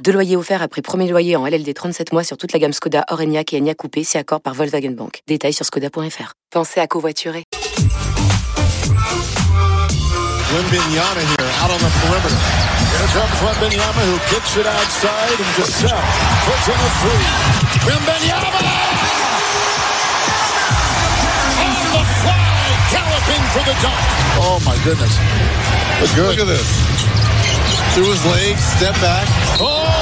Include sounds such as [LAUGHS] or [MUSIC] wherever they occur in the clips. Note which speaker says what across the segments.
Speaker 1: Deux loyers offerts après premier loyer en LLD 37 mois sur toute la gamme Skoda, Orenia et Enya Coupé, si accord par Volkswagen Bank. Détails sur skoda.fr. Pensez à covoiturer.
Speaker 2: Wimbenyama here, out on the perimeter. Here comes Wimbenyama who kicks it outside and Giselle puts in a three. Wimbenyama! On the fly, galloping for the dunk. Oh my goodness. Look, Look at this. Through his legs, step back. Oh!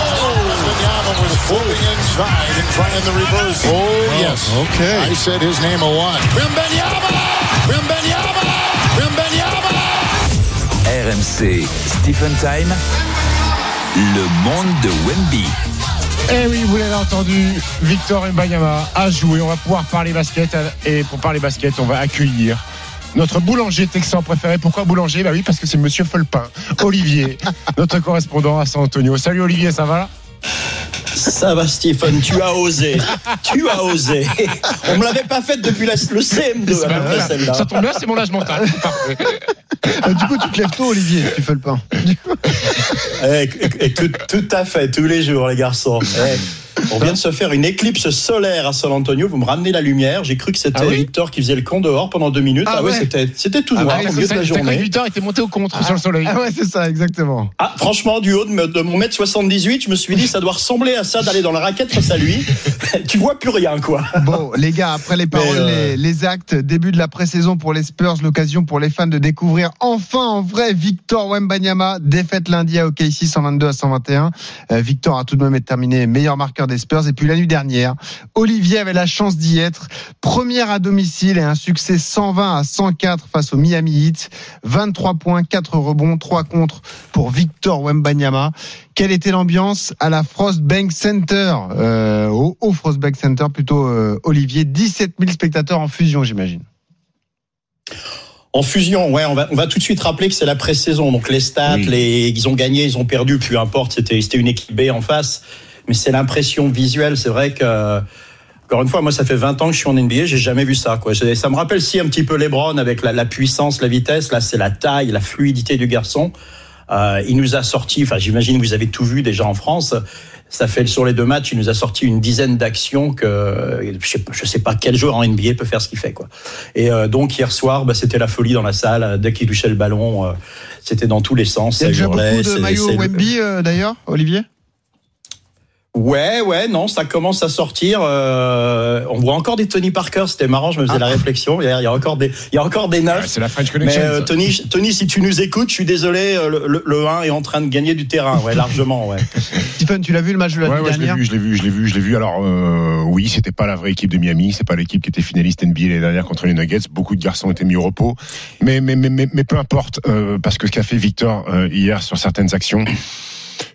Speaker 2: Was floating inside and trying the reverse. Oh, yes.
Speaker 3: Okay.
Speaker 2: I said his name a lot.
Speaker 4: RMC, Stephen Time, le monde de Wemby.
Speaker 3: Eh oui, vous l'avez entendu, Victor Mbanyama a joué. On va pouvoir parler basket. Et pour parler basket, on va accueillir notre boulanger texan préféré. Pourquoi boulanger? Bah oui, parce que c'est Monsieur Folpin, Olivier, [LAUGHS] notre correspondant à San Antonio. Salut Olivier, ça va?
Speaker 5: Ça va, Stephen, tu as osé. [LAUGHS] Tu as osé. On me l'avait pas fait depuis la, le CM2.
Speaker 3: Bah voilà,
Speaker 5: celle-là.
Speaker 3: ça tombe bien, c'est mon âge mental. [LAUGHS] Parfait.
Speaker 6: Euh, du coup, tu te lèves tôt, Olivier, tu fais le pain.
Speaker 5: Eh, et tout, tout à fait, tous les jours, les garçons. Eh, on vient de se faire une éclipse solaire à San Antonio. Vous me ramenez la lumière. J'ai cru que c'était
Speaker 3: Ah oui
Speaker 5: Victor qui faisait le con dehors pendant deux minutes.
Speaker 6: Ah
Speaker 5: Ah, ouais, c'était, c'était tout
Speaker 3: Ah
Speaker 5: noir
Speaker 3: bah,
Speaker 5: au milieu de la journée.
Speaker 3: Victor était monté au contre sur le soleil.
Speaker 6: Ah ouais, c'est ça, exactement.
Speaker 5: Ah, franchement, du haut de, mon mètre 78, je me suis dit, ça doit ressembler à ça d'aller dans la raquette face à lui. [LAUGHS] tu vois plus rien, quoi.
Speaker 6: Bon, les gars, après les paroles,
Speaker 5: euh,
Speaker 6: les, les actes, début de la pré-saison pour les Spurs, l'occasion pour les fans de découvrir enfin en vrai Victor Wembanyama. Défaite lundi à OKC 122 à 121. Euh, Victor a tout de même terminé meilleur marqueur des Spurs. Et puis la nuit dernière, Olivier avait la chance d'y être. Première à domicile et un succès 120 à 104 face au Miami Heat. 23 points, 4 rebonds, 3 contre pour Victor Wembanyama. Quelle était l'ambiance à la Frostbank Center, euh, au, au Frostbank Center plutôt, euh, Olivier? 17 000 spectateurs en fusion, j'imagine.
Speaker 5: En fusion, ouais, on va, on va tout de suite rappeler que c'est la pré-saison. Donc les stats,
Speaker 3: Oui.
Speaker 5: les, ils ont gagné, ils ont perdu, peu importe, c'était, c'était une équipe B en face. Mais c'est l'impression visuelle. C'est vrai que, encore une fois, moi, ça fait 20 ans que je suis en NBA, j'ai jamais vu ça, quoi. Ça me rappelle si un petit peu LeBron avec la, la puissance, la vitesse. Là, c'est la taille, la fluidité du garçon. Euh, il nous a sorti, enfin, j'imagine que vous avez tout vu déjà en France. Ça fait sur les deux matchs, il nous a sorti une dizaine d'actions que je sais, pas- je sais pas quel joueur en NBA peut faire ce qu'il fait, quoi. Et euh, donc hier soir, bah, c'était la folie dans la salle. Dès qu'il touchait le ballon, euh, c'était dans tous les sens.
Speaker 6: Il y a déjà beaucoup de maillots Wemby euh, d'ailleurs, Olivier?
Speaker 5: Ouais, ouais, non, ça commence à sortir. euh, on voit encore des Tony Parker. C'était marrant, je me faisais
Speaker 6: Ah.
Speaker 5: la réflexion. Il y a, il y a encore des, il y a encore des
Speaker 3: Ouais,
Speaker 5: neufs.
Speaker 3: c'est la French
Speaker 5: Mais
Speaker 3: Connection.
Speaker 5: euh,
Speaker 3: ça.
Speaker 5: Tony, Tony, si tu nous écoutes, je suis désolé, euh, le, le, le 1 est en train de gagner du terrain, ouais, [LAUGHS] largement, ouais.
Speaker 6: Stephen, tu l'as vu le match de la
Speaker 3: Ouais, ouais, je l'ai
Speaker 6: dernière
Speaker 3: vu, je l'ai vu, je l'ai vu, je l'ai vu. Alors euh, oui, c'était pas la vraie équipe de Miami, c'est pas l'équipe qui était finaliste NBA l'année dernière contre les Nuggets. Beaucoup de garçons étaient mis au repos, mais mais mais mais, mais peu importe, euh, parce que ce qu'a fait Victor euh, hier sur certaines actions.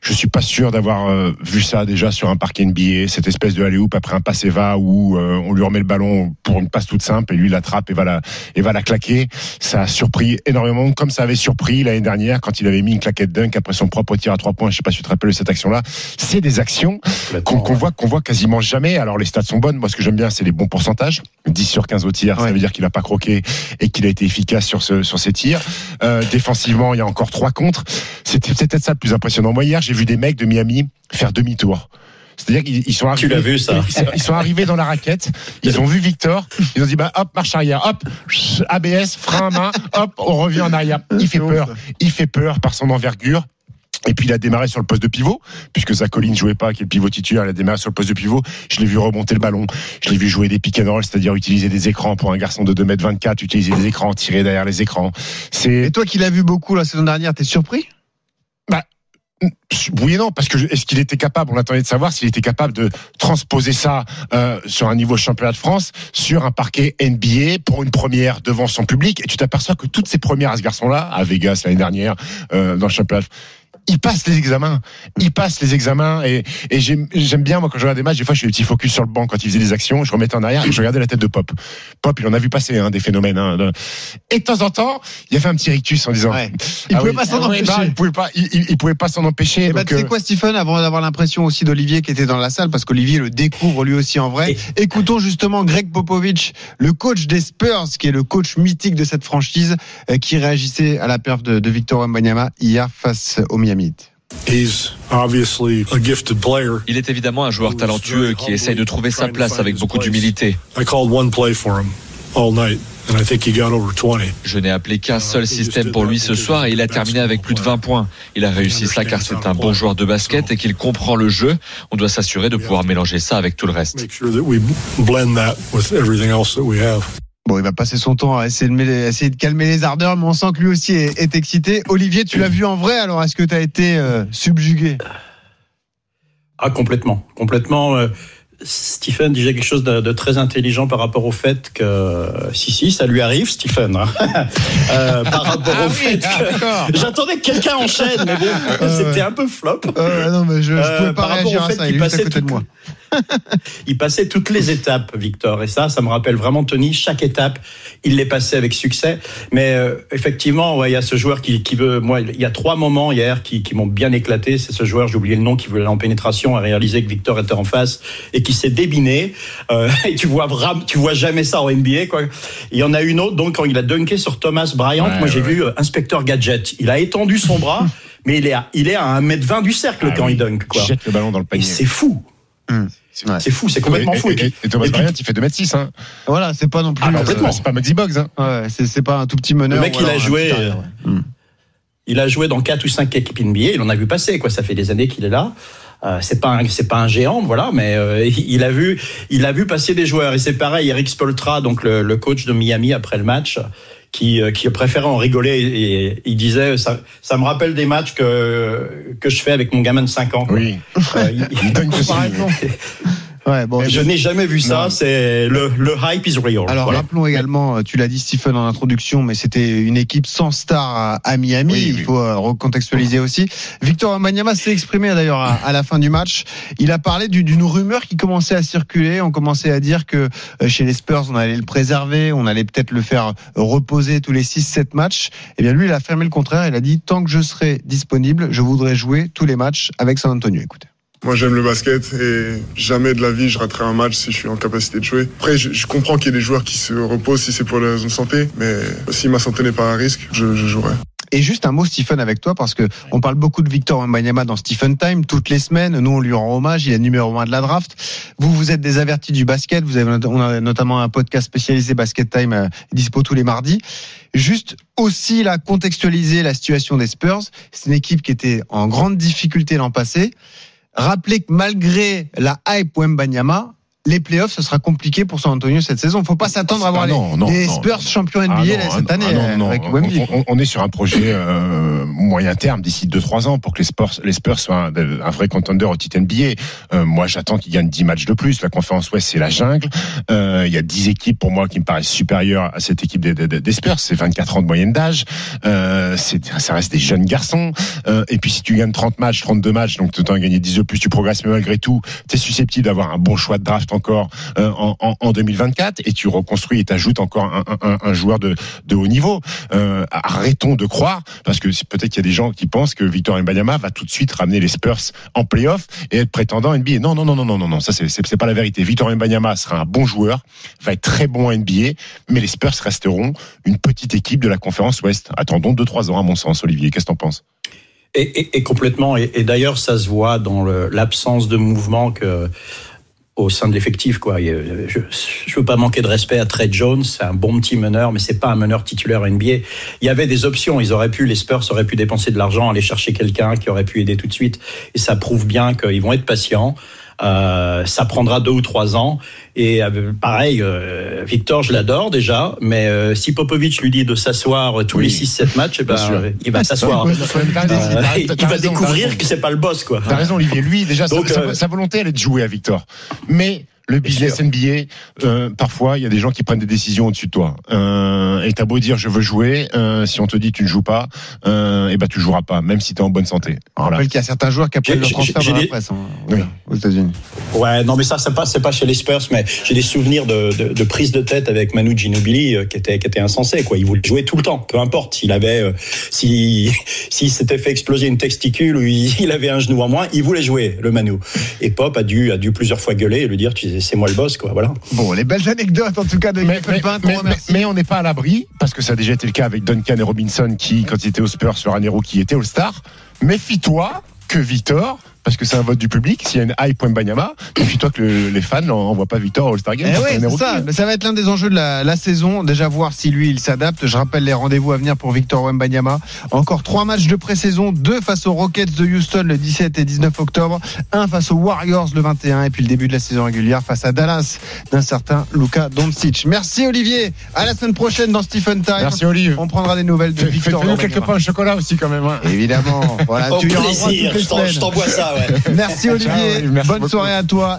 Speaker 3: Je suis pas sûr d'avoir euh, vu ça déjà sur un parquet NBA, cette espèce de alley-oop après un passe et va où euh, on lui remet le ballon pour une passe toute simple et lui l'attrape et va la et va la claquer. Ça a surpris énormément, comme ça avait surpris l'année dernière quand il avait mis une claquette dunk après son propre tir à trois points. Je sais pas si tu te rappelles de cette action-là. C'est des actions qu'on qu'on voit qu'on voit quasiment jamais. Alors les stats sont bonnes. Moi, ce que j'aime bien, c'est les bons pourcentages. 10 sur 15 au tir, ça
Speaker 6: Ouais.
Speaker 3: veut dire qu'il a pas croqué et qu'il a été efficace sur ce sur ses tirs. Euh, défensivement, il y a encore trois contre. C'était peut-être ça le plus impressionnant. Moi hier, j'ai vu des mecs de Miami faire demi-tour. C'est-à-dire qu'ils ils sont arrivés.
Speaker 5: l'as vu, ça
Speaker 3: ils, sont- arrivés dans la raquette. Ils ont vu Victor. Ils ont dit bah hop marche arrière, hop ABS frein à main, hop on revient en arrière. Il fait peur. Il fait peur par son envergure. Et puis il a démarré sur le poste de pivot, puisque Zakoline ne jouait pas, qui est le pivot titulaire, il a démarré sur le poste de pivot. Je l'ai vu remonter le ballon, je l'ai vu jouer des pick and roll, c'est-à-dire utiliser des écrans pour un garçon de 2m24, utiliser des écrans, tirer derrière les écrans. C'est
Speaker 6: Et toi qui l'as vu beaucoup la saison dernière, t'es surpris?
Speaker 3: Oui non, parce que est-ce qu'il était capable, on attendait de savoir s'il était capable de transposer ça euh, sur un niveau championnat de France, sur un parquet NBA pour une première devant son public. Et tu t'aperçois que toutes ces premières à ce garçon-là, à Vegas l'année dernière, euh, dans le championnat, il passe les examens. Il passe les examens et, et j'aime j'aime bien, moi, quand je regarde des matchs, des fois, je fais des petits focus sur le banc quand il faisait des actions, je remettais en arrière et je regardais la tête de Pop. Pop, il en a vu passer hein, des phénomènes. Hein, de- Et de temps en temps, il a fait un petit rictus en disant.
Speaker 6: Ouais. Il pouvait pas s'en
Speaker 3: Ah
Speaker 6: empêcher.
Speaker 3: il pouvait pas, il, il- il pouvait pas s'en empêcher. Donc,
Speaker 6: tu sais
Speaker 3: euh,
Speaker 6: quoi, Stephen, avant d'avoir l'impression aussi d'Olivier qui était dans la salle, parce qu'Olivier le découvre lui aussi en vrai. Écoutons justement Greg Popovich, le coach des Spurs, qui est le coach mythique de cette franchise, euh, qui réagissait à la perf de, de Victor Wembanyama hier face au Miami Heat.
Speaker 7: He's obviously a gifted player.
Speaker 8: Il est évidemment un joueur talentueux qui essaye de trouver sa place avec beaucoup d'humilité.
Speaker 7: I called one play for him all night, and I think he got over 20.
Speaker 8: Je n'ai appelé qu'un seul système pour lui ce soir et il a terminé avec plus de 20 points. Il a réussi ça car c'est un bon joueur de basket et qu'il comprend le jeu. On doit s'assurer de pouvoir mélanger ça avec tout le reste.
Speaker 6: Bon, il va passer son temps à essayer de, calmer les ardeurs, mais on sent que lui aussi est, est excité. Olivier, tu l'as vu en vrai, alors est-ce que tu as été euh, subjugué?
Speaker 5: Ah, complètement. Complètement. euh, Stephen disait quelque chose de, de très intelligent par rapport au fait que si si ça lui arrive Stephen. [LAUGHS] Euh, par rapport
Speaker 6: Ah
Speaker 5: au fait que j'attendais que quelqu'un enchaîne mais bon
Speaker 6: ouais.
Speaker 5: c'était un peu flop
Speaker 6: Euh, Non, mais je, je
Speaker 5: Euh,
Speaker 6: pouvais pas
Speaker 5: par rapport au fait qu'il passait
Speaker 6: côté de
Speaker 5: tout-
Speaker 6: moi. [LAUGHS]
Speaker 5: il passait toutes les étapes Victor et ça ça me rappelle vraiment Tony chaque étape il les passait avec succès mais euh, effectivement ouais, il y a ce joueur qui, qui veut moi il y a trois moments hier qui, qui m'ont bien éclaté c'est ce joueur j'ai oublié le nom qui voulait aller en pénétration a réalisé que Victor était en face et qui s'est débiné Euh, [LAUGHS] et tu vois vraiment tu vois jamais ça en NBA quoi il y en a une autre donc quand il a dunké sur Thomas Bryant
Speaker 3: Ouais,
Speaker 5: moi j'ai
Speaker 3: ouais.
Speaker 5: vu euh, inspecteur gadget il a étendu son bras [LAUGHS] mais il est à, il est à 1m20 du cercle
Speaker 3: ah
Speaker 5: quand
Speaker 3: oui,
Speaker 5: il dunk quoi
Speaker 3: Jette le ballon dans le panier.
Speaker 5: c'est fou.
Speaker 6: Ouais.
Speaker 5: c'est fou c'est complètement
Speaker 3: et,
Speaker 5: fou
Speaker 3: et- et- et Thomas
Speaker 5: Et puis-
Speaker 3: Bryant, il fait 2m6. Hein.
Speaker 6: Voilà, c'est pas non plus.
Speaker 5: Ah,
Speaker 6: euh,
Speaker 5: complètement.
Speaker 3: C'est pas Maxi Box. Hein.
Speaker 6: ouais, c'est c'est pas un tout petit meneur.
Speaker 5: Le mec, il a joué,
Speaker 6: ouais.
Speaker 5: Il a joué dans quatre ou cinq équipes NBA. Il en a vu passer, quoi. Ça fait des années qu'il est là. Euh, c'est pas un, c'est pas un géant, voilà, mais euh, [LAUGHS] il a vu, il a vu passer des joueurs. Et c'est pareil, Eric Spoltra, donc le, le coach de Miami après le match, qui, euh, qui préférait en rigoler et, il disait, ça, ça me rappelle des matchs que que je fais avec mon gamin de 5 ans. quoi.
Speaker 3: Oui.
Speaker 5: Euh, il- [LAUGHS]
Speaker 3: Il.
Speaker 6: Comparaison. Ouais, bon,
Speaker 5: je n'ai jamais vu ça. C'est le, le hype is real.
Speaker 6: Alors
Speaker 5: Voilà.
Speaker 6: rappelons également, euh, tu l'as dit Stephen en introduction, mais c'était une équipe sans star à, Miami.
Speaker 3: Oui,
Speaker 6: il faut euh, recontextualiser aussi. Victor Wembanyama s'est exprimé d'ailleurs à, à la fin du match. Il a parlé du- d'une rumeur qui commençait à circuler. On commençait à dire que euh, chez les Spurs, on allait le préserver, on allait peut-être le faire reposer tous les 6-7 matchs. Et bien lui, il a fermé le contraire. Il a dit tant que je serai disponible, je voudrais jouer tous les matchs avec San Antonio. Écoutez.
Speaker 9: Moi, j'aime le basket et jamais de la vie je raterai un match si je suis en capacité de jouer. Après, je, comprends qu'il y ait des joueurs qui se reposent si c'est pour les raisons de santé, mais si ma santé n'est pas à risque, je, jouerai.
Speaker 6: Et juste un mot, Stephen, avec toi, parce que on parle beaucoup de Victor Wembanyama dans Stephen Time toutes les semaines. Nous, on lui rend hommage. Il est numéro un de la draft. Vous, vous êtes des avertis du basket. Vous avez, on a notamment un podcast spécialisé Basket Time euh, dispo tous les mardis. Juste aussi là, contextualiser la situation des Spurs. C'est une équipe qui était en grande difficulté l'an passé. Rappelez que malgré la hype Wembanyama, les playoffs, ce sera compliqué pour San Antonio cette saison. Faut pas s'attendre à avoir
Speaker 3: Ah
Speaker 6: les-
Speaker 3: non, non.
Speaker 6: Spurs champions NBA
Speaker 3: Ah
Speaker 6: là,
Speaker 3: ah
Speaker 6: cette année
Speaker 3: ah non, non.
Speaker 6: avec
Speaker 3: On- on, est sur un projet euh, moyen terme d'ici 2-3 ans pour que les Spurs, les Spurs soient un, un vrai contender au titre NBA. Euh, moi, j'attends qu'ils gagnent 10 matchs de plus. La conférence Ouest, c'est la jungle. Euh, Il y a 10 équipes pour moi qui me paraissent supérieures à cette équipe des, des, des Spurs. C'est 24 ans de moyenne d'âge. Euh, c'est- ça reste des jeunes garçons. Euh, et puis si tu gagnes 30 matchs, 32 matchs, donc tu as gagné 10 de plus, tu progresses, mais malgré tout, tu es susceptible d'avoir un bon choix de draft encore euh, en, en, en 2024 et tu reconstruis et t'ajoutes encore un, joueur de, de haut niveau. Euh, arrêtons de croire, parce que peut-être qu'il y a des gens qui pensent que Victor Mbanyama va tout de suite ramener les Spurs en playoff et être prétendant NBA. Non, non, non, non, non, non, non, ça c'est pas la vérité. Victor Mbanyama sera un bon joueur, va être très bon en NBA, mais les Spurs resteront une petite équipe de la conférence Ouest. Attendons 2-3 ans à mon sens, Olivier. Qu'est-ce que t'en penses?
Speaker 5: Et, complètement. Et, d'ailleurs, ça se voit dans l'absence de mouvement que au sein de l'effectif. Quoi. A- Je ne veux pas manquer de respect à Trey Jones, c'est un bon petit meneur, mais c'est pas un meneur titulaire NBA. Il y avait des options. Ils auraient pu, les Spurs auraient pu dépenser de l'argent, aller chercher quelqu'un qui aurait pu aider tout de suite. Et ça prouve bien qu'ils vont être patients. Euh, ça prendra deux ou trois ans. Et euh, pareil, euh, Victor, je l'adore déjà, mais euh, si Popovic lui dit de s'asseoir tous
Speaker 3: Oui.
Speaker 5: les 6-7 matchs, eh ben, il va s'asseoir.
Speaker 3: Raison, t'as-
Speaker 5: il va
Speaker 3: raison,
Speaker 5: découvrir que c'est pas le boss, quoi.
Speaker 3: T'as raison, Olivier. Lui, déjà, sa-
Speaker 5: Donc,
Speaker 3: sa, sa volonté, elle est de jouer à Victor. Mais le business NBA, euh, parfois il y a des gens qui prennent des décisions au-dessus de toi. Euh, et t'as beau dire je veux jouer, euh, si on te dit tu ne joues pas, euh, et ben tu joueras pas, même si tu es en bonne santé.
Speaker 6: On rappelle qu'il y a certains joueurs qui apprennent
Speaker 5: J'ai-
Speaker 6: le transfert dans la presse hein,
Speaker 3: Oui.
Speaker 6: aux États-Unis.
Speaker 5: Ouais, non, mais ça, c'est pas, c'est pas chez les Spurs, mais j'ai des souvenirs de, de, de prise de tête avec Manu Ginobili euh, qui était, qui était insensé, quoi. Il voulait jouer tout le temps, peu importe. S'il avait, euh, si, [LAUGHS] s'il s'était fait exploser une testicule ou il, [LAUGHS] il avait un genou en moins, il voulait jouer, le Manu. Et Pop a dû, a dû plusieurs fois gueuler et lui dire, tu sais, c'est moi le boss, quoi, voilà.
Speaker 6: Bon, les belles anecdotes en tout cas de
Speaker 3: Mais, mais-
Speaker 6: on
Speaker 3: mais-
Speaker 6: remercie.
Speaker 3: mais- mais on n'est pas à l'abri, parce que ça a déjà été le cas avec Duncan et Robinson, qui, quand ils étaient aux Spurs sur Anero, qui était All-Star. Méfie-toi que Victor, parce que c'est un vote du public, s'il y a une hype point Banyama, méfie-toi que le- les fans n'envoient pas Victor à All-Star Game.
Speaker 6: Eh ouais, c'est ça. Mais ça va être l'un des enjeux de la, la saison. Déjà voir si lui il s'adapte. Je rappelle les rendez-vous à venir pour Victor Wembanyama. Encore trois matchs de pré-saison, deux face aux Rockets de Houston le 17 et 19 octobre, un face aux Warriors le 21 et puis le début de la saison régulière face à Dallas d'un certain Luka Doncic. Merci Olivier. À la semaine prochaine dans Stephen Time.
Speaker 3: Merci Olive.
Speaker 6: On prendra des nouvelles de Victor
Speaker 3: Fais-nous quelques pains au chocolat aussi quand même. hein.
Speaker 6: Évidemment. Voilà,
Speaker 5: Au
Speaker 6: tu
Speaker 5: plaisir, je t'envoie ça, ouais.
Speaker 6: Merci Olivier.
Speaker 3: Ciao, Olivier. Merci
Speaker 6: Bonne
Speaker 3: beaucoup.
Speaker 6: soirée à toi.